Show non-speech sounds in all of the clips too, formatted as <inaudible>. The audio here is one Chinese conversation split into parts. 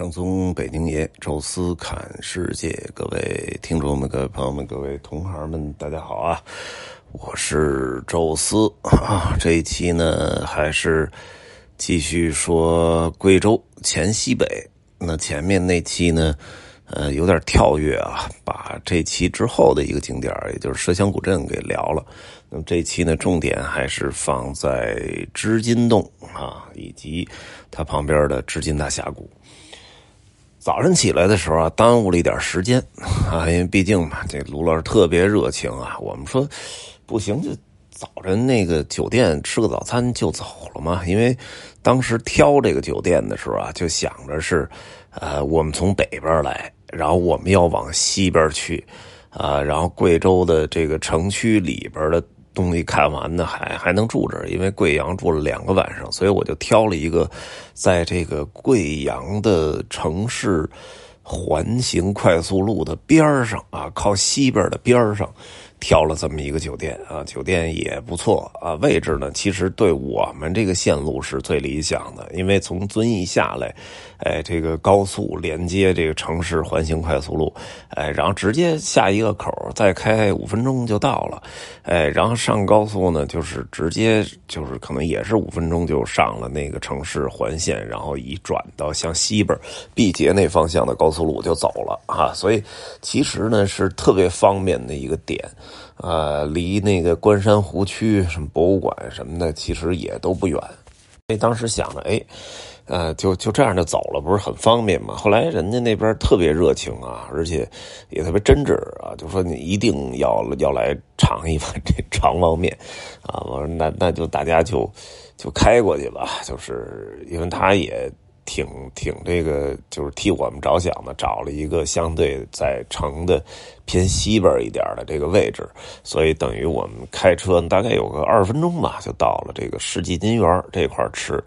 正宗北京爷，宙斯侃世界，各位听众们、各位朋友们、各位同行们，大家好啊！我是宙斯啊。这一期呢，还是继续说贵州黔西北。那前面那期呢，呃，有点跳跃啊，把这期之后的一个景点，也就是麝香古镇给聊了。那么这期呢，重点还是放在织金洞啊，以及它旁边的织金大峡谷。早晨起来的时候啊，耽误了一点时间啊，因为毕竟嘛，这卢老师特别热情啊。我们说不行，就早晨那个酒店吃个早餐就走了嘛。因为当时挑这个酒店的时候啊，就想着是，呃，我们从北边来，然后我们要往西边去，啊，然后贵州的这个城区里边的。东西看完呢，还还能住这，因为贵阳住了两个晚上，所以我就挑了一个，在这个贵阳的城市环形快速路的边上啊，靠西边的边上。挑了这么一个酒店啊，酒店也不错啊，位置呢其实对我们这个线路是最理想的，因为从遵义下来，哎，这个高速连接这个城市环形快速路，哎，然后直接下一个口再开五分钟就到了，哎，然后上高速呢就是直接就是可能也是五分钟就上了那个城市环线，然后一转到向西边毕节那方向的高速路就走了啊，所以其实呢是特别方便的一个点。呃，离那个关山湖区什么博物馆什么的，其实也都不远。所以当时想着，哎，呃，就就这样就走了，不是很方便吗？后来人家那边特别热情啊，而且也特别真挚啊，就说你一定要要来尝一碗这长旺面啊。我说那那就大家就就开过去吧，就是因为他也。挺挺这个，就是替我们着想的，找了一个相对在城的偏西边一点的这个位置，所以等于我们开车大概有个二十分钟吧，就到了这个世纪金园这块吃。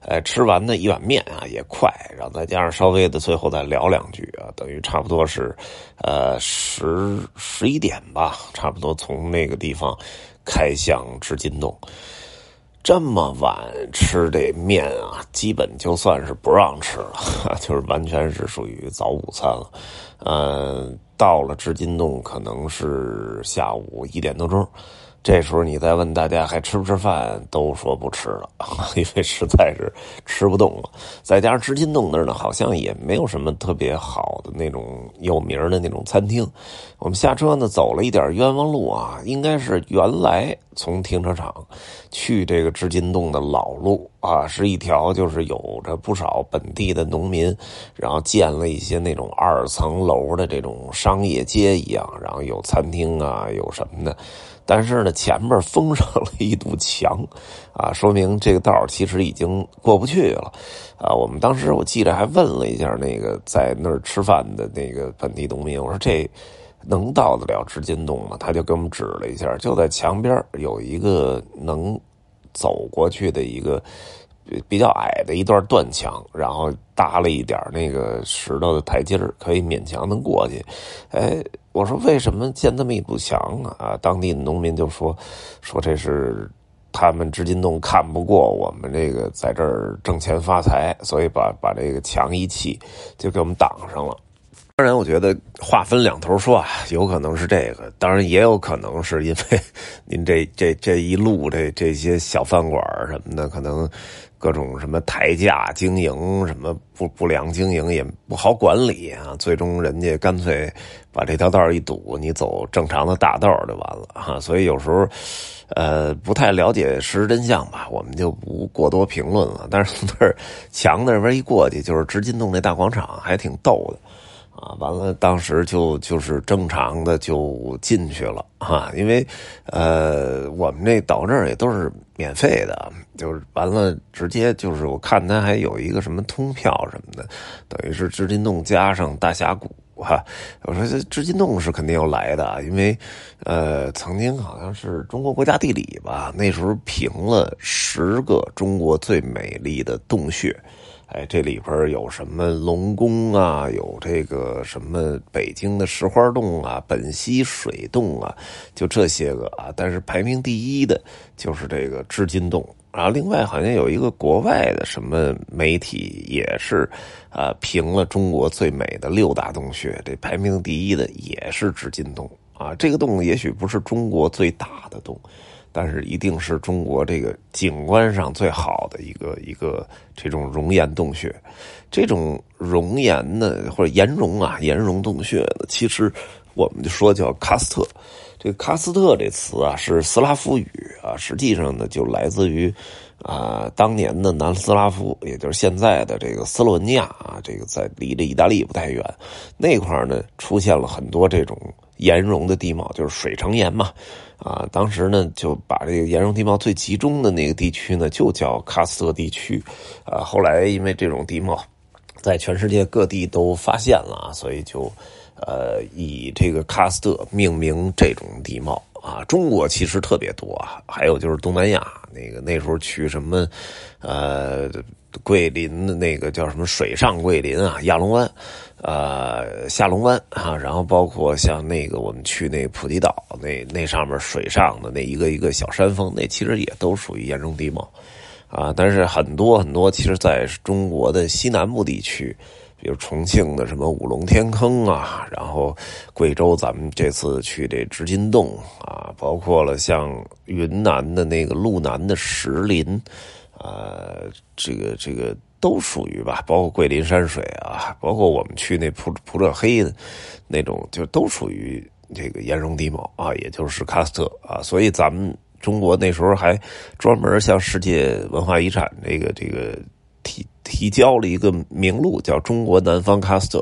哎，吃完呢一碗面啊也快，然后再加上稍微的最后再聊两句啊，等于差不多是呃十十一点吧，差不多从那个地方开向织金洞。这么晚吃这面啊，基本就算是不让吃了，<laughs> 就是完全是属于早午餐了。嗯，到了织金洞可能是下午一点多钟。这时候你再问大家还吃不吃饭，都说不吃了，<laughs> 因为实在是吃不动了。再加上织金洞那儿呢，好像也没有什么特别好的那种有名的那种餐厅。我们下车呢，走了一点冤枉路啊，应该是原来从停车场去这个织金洞的老路啊，是一条就是有着不少本地的农民，然后建了一些那种二层楼的这种商业街一样，然后有餐厅啊，有什么的。但是呢，前面封上了一堵墙，啊，说明这个道其实已经过不去了，啊，我们当时我记得还问了一下那个在那儿吃饭的那个本地农民，我说这能到得了织金洞吗？他就给我们指了一下，就在墙边有一个能走过去的一个。比较矮的一段断墙，然后搭了一点那个石头的台阶，可以勉强能过去。哎，我说为什么建这么一堵墙啊？啊，当地的农民就说说这是他们织金洞看不过我们这个在这儿挣钱发财，所以把把这个墙一砌就给我们挡上了。当然，我觉得话分两头说啊，有可能是这个，当然也有可能是因为您这 <laughs> 这这一路这这些小饭馆什么的，可能各种什么抬价经营，什么不不良经营也不好管理啊，最终人家干脆把这条道一堵，你走正常的大道就完了哈。所以有时候，呃，不太了解事实真相吧，我们就不过多评论了。但是从那儿墙那边一过去，就是织金洞那大广场，还挺逗的。啊，完了，当时就就是正常的就进去了哈，因为，呃，我们那到这儿也都是免费的，就是完了直接就是我看他还有一个什么通票什么的，等于是织金洞加上大峡谷哈。我说这织金洞是肯定要来的，因为，呃，曾经好像是中国国家地理吧，那时候评了十个中国最美丽的洞穴。哎，这里边有什么龙宫啊？有这个什么北京的石花洞啊、本溪水洞啊，就这些个啊。但是排名第一的就是这个织金洞然后另外好像有一个国外的什么媒体也是啊评了中国最美的六大洞穴，这排名第一的也是织金洞啊。这个洞也许不是中国最大的洞。但是一定是中国这个景观上最好的一个一个这种熔岩洞穴，这种熔岩呢或者岩溶啊岩溶洞穴呢，其实我们就说叫喀斯特。这个喀斯特这词啊是斯拉夫语啊，实际上呢就来自于啊当年的南斯拉夫，也就是现在的这个斯洛文尼亚啊，这个在离这意大利不太远那块呢出现了很多这种岩溶的地貌，就是水成岩嘛。啊，当时呢就把这个岩溶地貌最集中的那个地区呢就叫喀斯特地区，啊，后来因为这种地貌在全世界各地都发现了，所以就呃以这个喀斯特命名这种地貌啊。中国其实特别多啊，还有就是东南亚那个那时候去什么呃桂林的那个叫什么水上桂林啊，亚龙湾。呃，下龙湾啊，然后包括像那个我们去那普吉岛，那那上面水上的那一个一个小山峰，那其实也都属于岩溶地貌啊。但是很多很多，其实在中国的西南部地区，比如重庆的什么五龙天坑啊，然后贵州咱们这次去这织金洞啊，包括了像云南的那个路南的石林，呃，这个这个。都属于吧，包括桂林山水啊，包括我们去那普普者黑的，那种就都属于这个岩溶地貌啊，也就是喀斯特啊。所以咱们中国那时候还专门向世界文化遗产这个这个提交了一个名录，叫《中国南方喀斯特》，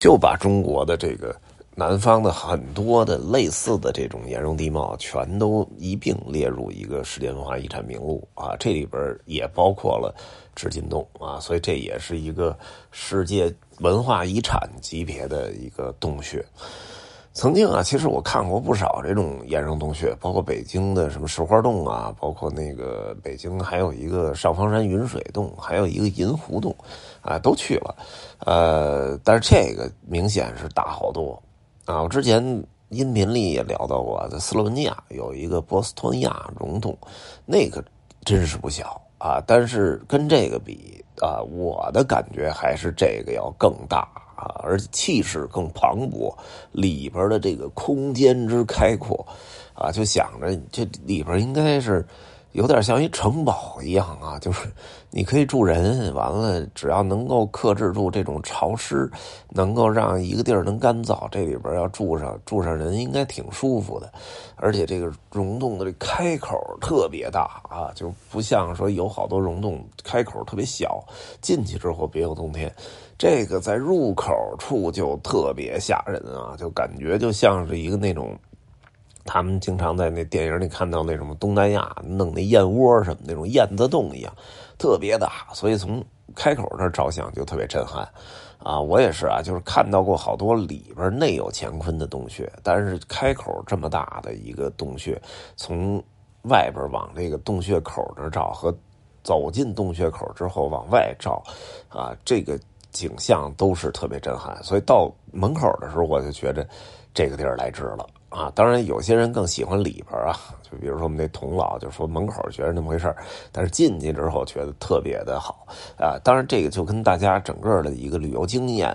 就把中国的这个。南方的很多的类似的这种岩溶地貌，全都一并列入一个世界文化遗产名录啊！这里边也包括了织金洞啊，所以这也是一个世界文化遗产级别的一个洞穴。曾经啊，其实我看过不少这种岩溶洞穴，包括北京的什么石花洞啊，包括那个北京还有一个上方山云水洞，还有一个银湖洞啊，都去了。呃，但是这个明显是大好多。啊，我之前音频里也聊到过，在斯洛文尼亚有一个波斯托尼亚溶洞，那个真是不小啊。但是跟这个比啊，我的感觉还是这个要更大啊，而且气势更磅礴，里边的这个空间之开阔啊，就想着这里边应该是。有点像一城堡一样啊，就是你可以住人，完了只要能够克制住这种潮湿，能够让一个地儿能干燥，这里边要住上住上人应该挺舒服的。而且这个溶洞的这开口特别大啊，就不像说有好多溶洞开口特别小，进去之后别有洞天。这个在入口处就特别吓人啊，就感觉就像是一个那种。他们经常在那电影里看到那种东南亚弄那燕窝什么那种燕子洞一样，特别大，所以从开口那照相就特别震撼，啊，我也是啊，就是看到过好多里边内有乾坤的洞穴，但是开口这么大的一个洞穴，从外边往这个洞穴口那照和走进洞穴口之后往外照，啊，这个景象都是特别震撼，所以到门口的时候我就觉着这个地儿来值了。啊，当然有些人更喜欢里边啊，就比如说我们那童老就说门口觉得那么回事但是进去之后觉得特别的好啊。当然这个就跟大家整个的一个旅游经验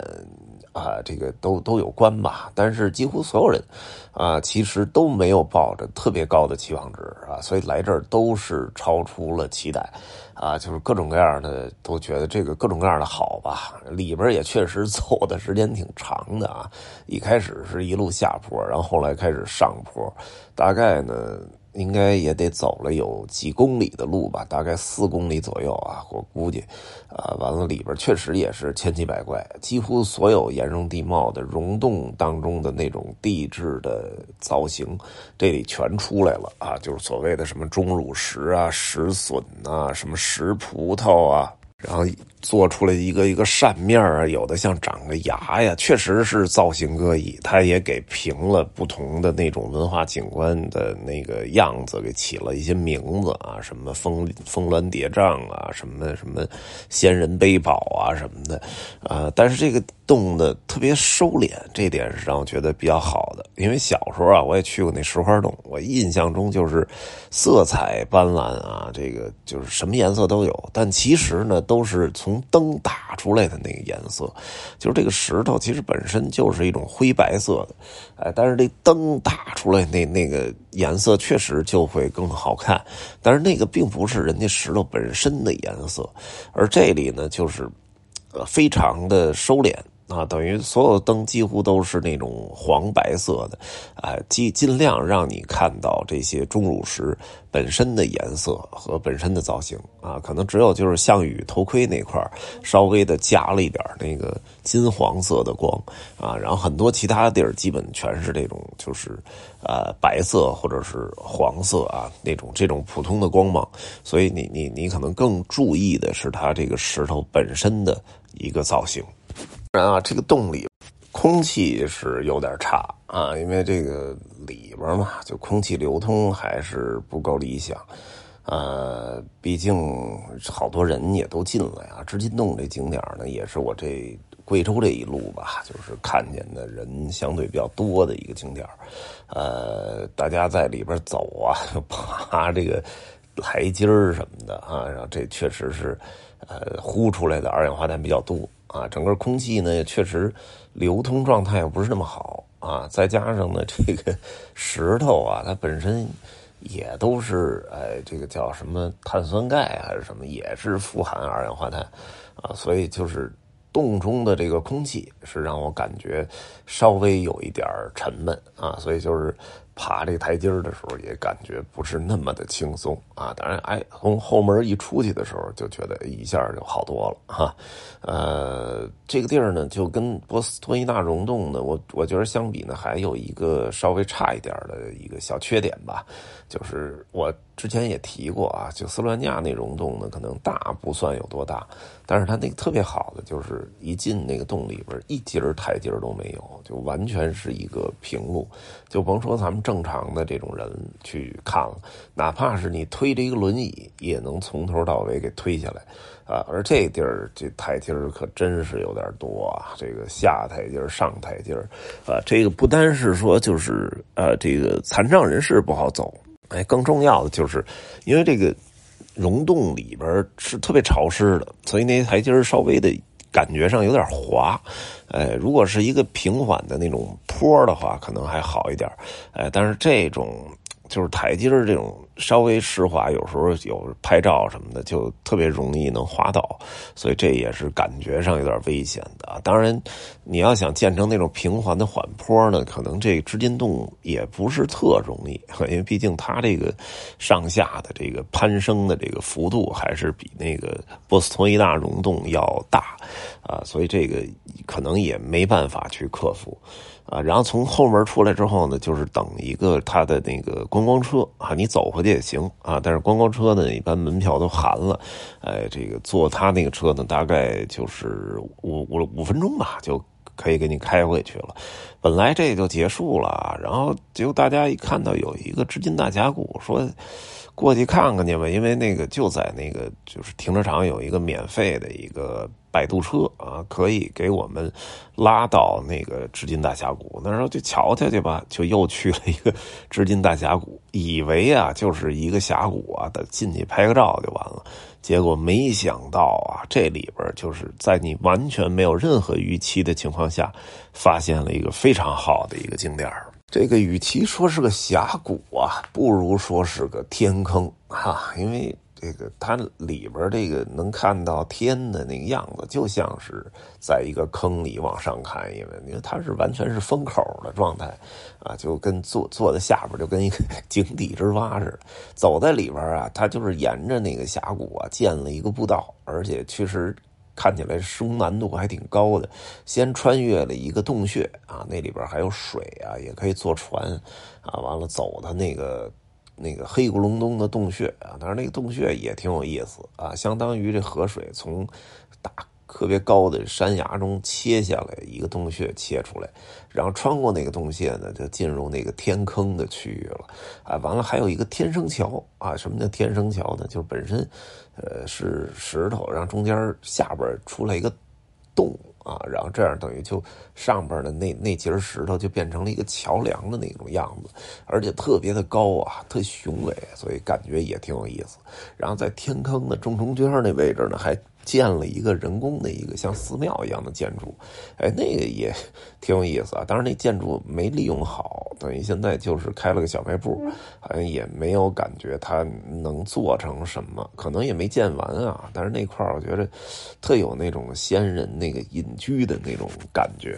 啊，这个都都有关吧。但是几乎所有人啊，其实都没有抱着特别高的期望值啊，所以来这儿都是超出了期待。啊，就是各种各样的都觉得这个各种各样的好吧，里边也确实 <laughs> 走的时间挺长的啊。一开始是一路下坡，然后后来开始上坡，大概呢。应该也得走了有几公里的路吧，大概四公里左右啊，我估计，啊，完了里边确实也是千奇百怪，几乎所有岩溶地貌的溶洞当中的那种地质的造型，这里全出来了啊，就是所谓的什么钟乳石啊、石笋呐、什么石葡萄啊。然后做出来一个一个扇面啊，有的像长个牙呀，确实是造型各异。他也给评了不同的那种文化景观的那个样子，给起了一些名字啊，什么峰峰峦叠嶂啊，什么什么仙人背宝啊什么的，啊，但是这个动的特别收敛，这点是让我觉得比较好的。因为小时候啊，我也去过那石花洞，我印象中就是色彩斑斓啊，这个就是什么颜色都有。但其实呢，都是从灯打出来的那个颜色，就是这个石头其实本身就是一种灰白色的，哎，但是这灯打出来那那个颜色确实就会更好看。但是那个并不是人家石头本身的颜色，而这里呢，就是呃非常的收敛。啊，等于所有灯几乎都是那种黄白色的，啊，尽尽量让你看到这些钟乳石本身的颜色和本身的造型啊，可能只有就是项羽头盔那块稍微的加了一点那个金黄色的光啊，然后很多其他地儿基本全是这种就是呃白色或者是黄色啊那种这种普通的光芒，所以你你你可能更注意的是它这个石头本身的一个造型。然啊，这个洞里空气是有点差啊，因为这个里边嘛，就空气流通还是不够理想。呃，毕竟好多人也都进来啊。织金洞这景点呢，也是我这贵州这一路吧，就是看见的人相对比较多的一个景点。呃，大家在里边走啊，<laughs> 爬这个台阶儿什么的啊，然后这确实是呃呼出来的二氧化碳比较多。啊，整个空气呢，确实流通状态又不是那么好啊，再加上呢，这个石头啊，它本身也都是哎，这个叫什么碳酸钙还是什么，也是富含二氧化碳啊，所以就是洞中的这个空气是让我感觉稍微有一点沉闷啊，所以就是。爬这台阶的时候也感觉不是那么的轻松啊！当然，哎，从后门一出去的时候就觉得一下就好多了哈。呃，这个地儿呢，就跟波斯托伊纳溶洞呢，我我觉得相比呢，还有一个稍微差一点的一个小缺点吧，就是我之前也提过啊，就斯洛文尼亚那溶洞呢，可能大不算有多大，但是它那个特别好的就是一进那个洞里边，一节台阶都没有，就完全是一个平路，就甭说咱们。正常的这种人去看了，哪怕是你推着一个轮椅，也能从头到尾给推下来，啊！而这地儿这台阶儿可真是有点多啊！这个下台阶儿、上台阶儿，啊，这个不单是说就是呃，这个残障人士不好走，哎，更重要的就是，因为这个溶洞里边是特别潮湿的，所以那些台阶儿稍微的。感觉上有点滑，哎，如果是一个平缓的那种坡的话，可能还好一点，哎，但是这种就是台阶这种。稍微湿滑，有时候有拍照什么的，就特别容易能滑倒，所以这也是感觉上有点危险的。当然，你要想建成那种平缓的缓坡呢，可能这织金洞也不是特容易，因为毕竟它这个上下的这个攀升的这个幅度还是比那个波斯托伊纳溶洞要大啊，所以这个可能也没办法去克服。啊，然后从后门出来之后呢，就是等一个他的那个观光车啊，你走回也行啊。但是观光车呢，一般门票都含了，哎，这个坐他那个车呢，大概就是五五五分钟吧，就可以给你开回去了。本来这就结束了，然后结果大家一看到有一个织金大峡谷，说。过去看看去吧，因为那个就在那个就是停车场有一个免费的一个摆渡车啊，可以给我们拉到那个织金大峡谷。那时候就瞧瞧去吧，就又去了一个织金大峡谷，以为啊就是一个峡谷啊，得进去拍个照就完了。结果没想到啊，这里边就是在你完全没有任何预期的情况下，发现了一个非常好的一个景点这个与其说是个峡谷啊，不如说是个天坑哈，因为这个它里边这个能看到天的那个样子，就像是在一个坑里往上看，因为因为它是完全是封口的状态啊，就跟坐坐在下边就跟一个井底之蛙似的。走在里边啊，它就是沿着那个峡谷啊建了一个步道，而且确实。看起来施工难度还挺高的，先穿越了一个洞穴啊，那里边还有水啊，也可以坐船啊。完了走的那个那个黑咕隆咚的洞穴啊，但是那个洞穴也挺有意思啊，相当于这河水从大特别高的山崖中切下来一个洞穴切出来，然后穿过那个洞穴呢，就进入那个天坑的区域了啊。完了还有一个天生桥啊，什么叫天生桥呢？就是本身。呃，是石头，然后中间下边出来一个洞啊，然后这样等于就上边的那那节石头就变成了一个桥梁的那种样子，而且特别的高啊，特雄伟，所以感觉也挺有意思。然后在天坑的正中间那位置呢，还。建了一个人工的一个像寺庙一样的建筑，哎，那个也挺有意思啊。当然，那建筑没利用好，等于现在就是开了个小卖部，好像也没有感觉它能做成什么，可能也没建完啊。但是那块儿我觉得特有那种先人那个隐居的那种感觉。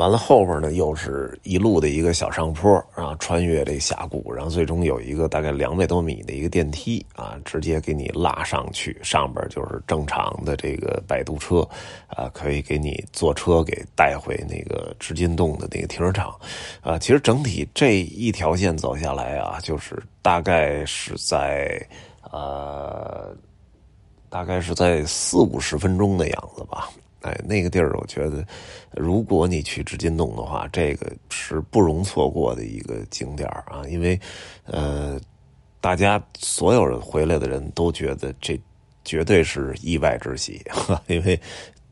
完了后边呢，又是一路的一个小上坡啊，穿越这峡谷，然后最终有一个大概两百多米的一个电梯啊，直接给你拉上去，上边就是正常的这个摆渡车，啊，可以给你坐车给带回那个织金洞的那个停车场，啊，其实整体这一条线走下来啊，就是大概是在呃，大概是在四五十分钟的样子吧。哎，那个地儿，我觉得，如果你去织金洞的话，这个是不容错过的一个景点啊！因为，呃，大家所有人回来的人都觉得这绝对是意外之喜，<laughs> 因为。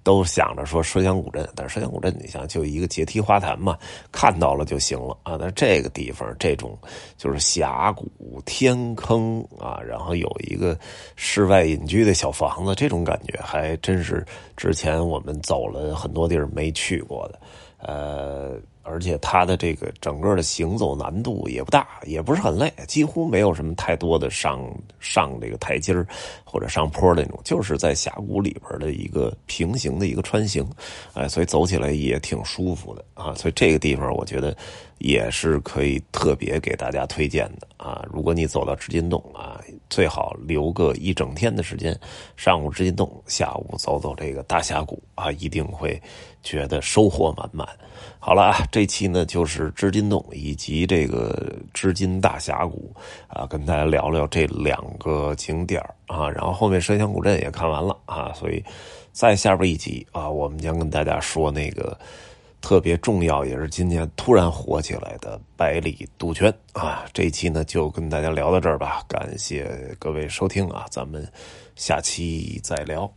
都想着说麝香古镇，但是麝香古镇你想就一个阶梯花坛嘛，看到了就行了啊。那这个地方这种就是峡谷天坑啊，然后有一个室外隐居的小房子，这种感觉还真是之前我们走了很多地儿没去过的，呃。而且它的这个整个的行走难度也不大，也不是很累，几乎没有什么太多的上上这个台阶或者上坡那种，就是在峡谷里边的一个平行的一个穿行，哎，所以走起来也挺舒服的啊。所以这个地方我觉得也是可以特别给大家推荐的啊。如果你走到织金洞啊，最好留个一整天的时间，上午织金洞，下午走走这个大峡谷啊，一定会觉得收获满满。好了啊，这期呢就是织金洞以及这个织金大峡谷啊，跟大家聊聊这两个景点啊。然后后面摄香古镇也看完了啊，所以在下边一集啊，我们将跟大家说那个特别重要，也是今年突然火起来的百里杜鹃啊。这一期呢就跟大家聊到这儿吧，感谢各位收听啊，咱们下期再聊。